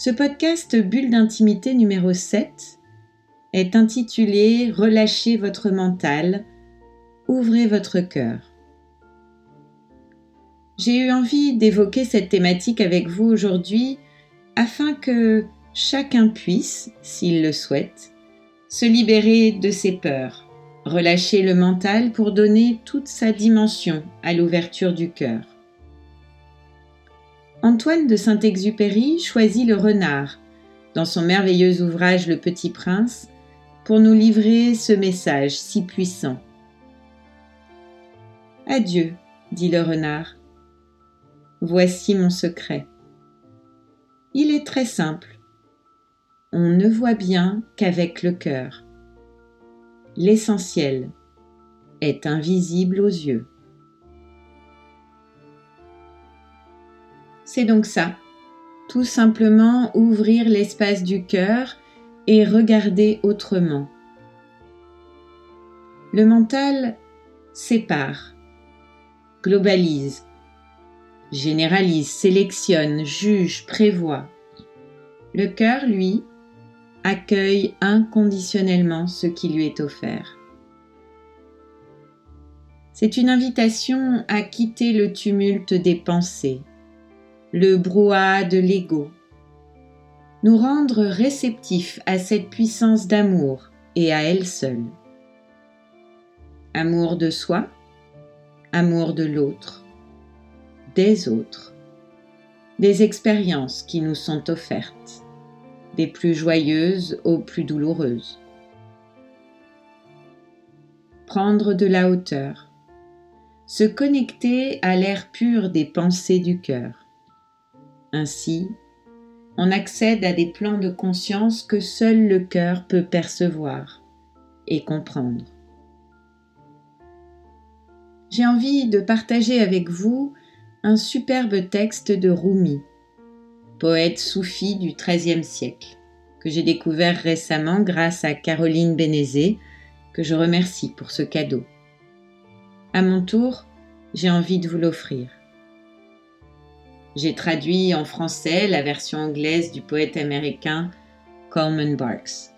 Ce podcast Bulle d'intimité numéro 7 est intitulé Relâchez votre mental, ouvrez votre cœur. J'ai eu envie d'évoquer cette thématique avec vous aujourd'hui afin que chacun puisse, s'il le souhaite, se libérer de ses peurs, relâcher le mental pour donner toute sa dimension à l'ouverture du cœur. Antoine de Saint-Exupéry choisit le renard dans son merveilleux ouvrage Le Petit Prince pour nous livrer ce message si puissant. Adieu, dit le renard. Voici mon secret. Il est très simple. On ne voit bien qu'avec le cœur. L'essentiel est invisible aux yeux. C'est donc ça. Tout simplement ouvrir l'espace du cœur et regarder autrement. Le mental sépare, globalise, généralise, sélectionne, juge, prévoit. Le cœur, lui, accueille inconditionnellement ce qui lui est offert. C'est une invitation à quitter le tumulte des pensées, le brouhaha de l'ego, nous rendre réceptifs à cette puissance d'amour et à elle seule. Amour de soi, amour de l'autre, des autres, des expériences qui nous sont offertes, des plus joyeuses aux plus douloureuses. Prendre de la hauteur, se connecter à l'air pur des pensées du cœur ainsi, on accède à des plans de conscience que seul le cœur peut percevoir et comprendre. J'ai envie de partager avec vous un superbe texte de Rumi, poète soufi du XIIIe siècle, que j'ai découvert récemment grâce à Caroline Bénézé, que je remercie pour ce cadeau. À mon tour, j'ai envie de vous l'offrir. J'ai traduit en français la version anglaise du poète américain Coleman Barks.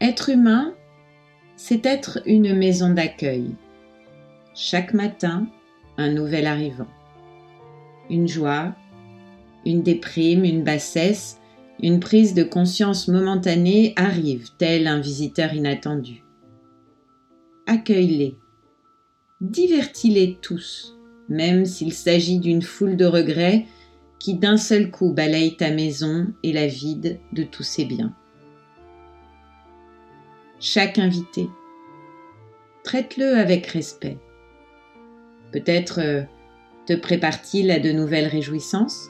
Être humain, c'est être une maison d'accueil. Chaque matin, un nouvel arrivant. Une joie, une déprime, une bassesse, une prise de conscience momentanée arrive, tel un visiteur inattendu. Accueille-les, divertis-les tous même s'il s'agit d'une foule de regrets qui d'un seul coup balayent ta maison et la vide de tous ses biens. Chaque invité, traite-le avec respect. Peut-être euh, te prépare-t-il à de nouvelles réjouissances?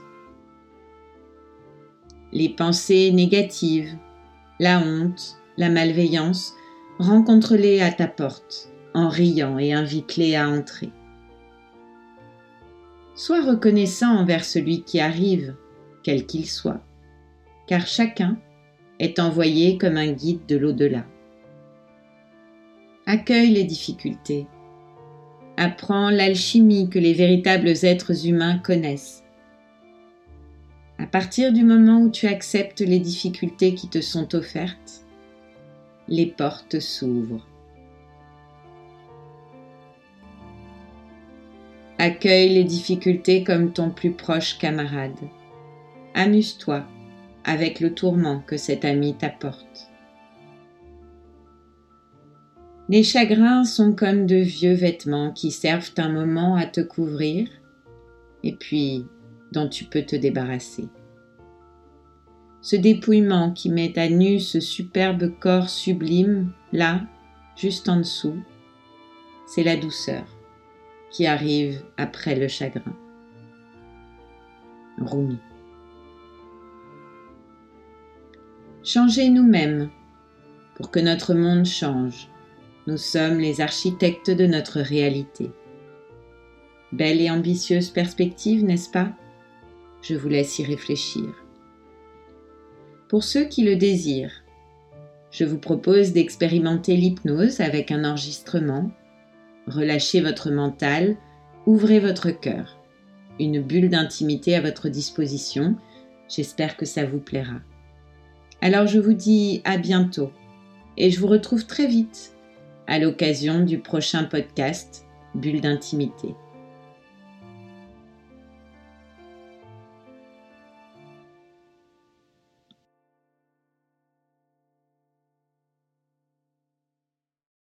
Les pensées négatives, la honte, la malveillance, rencontre-les à ta porte en riant et invite-les à entrer. Sois reconnaissant envers celui qui arrive, quel qu'il soit, car chacun est envoyé comme un guide de l'au-delà. Accueille les difficultés. Apprends l'alchimie que les véritables êtres humains connaissent. À partir du moment où tu acceptes les difficultés qui te sont offertes, les portes s'ouvrent. Accueille les difficultés comme ton plus proche camarade. Amuse-toi avec le tourment que cet ami t'apporte. Les chagrins sont comme de vieux vêtements qui servent un moment à te couvrir et puis dont tu peux te débarrasser. Ce dépouillement qui met à nu ce superbe corps sublime, là, juste en dessous, c'est la douceur qui arrive après le chagrin. Rumi. Changez nous-mêmes pour que notre monde change. Nous sommes les architectes de notre réalité. Belle et ambitieuse perspective, n'est-ce pas? Je vous laisse y réfléchir. Pour ceux qui le désirent, je vous propose d'expérimenter l'hypnose avec un enregistrement Relâchez votre mental, ouvrez votre cœur. Une bulle d'intimité à votre disposition. J'espère que ça vous plaira. Alors je vous dis à bientôt et je vous retrouve très vite à l'occasion du prochain podcast Bulle d'intimité.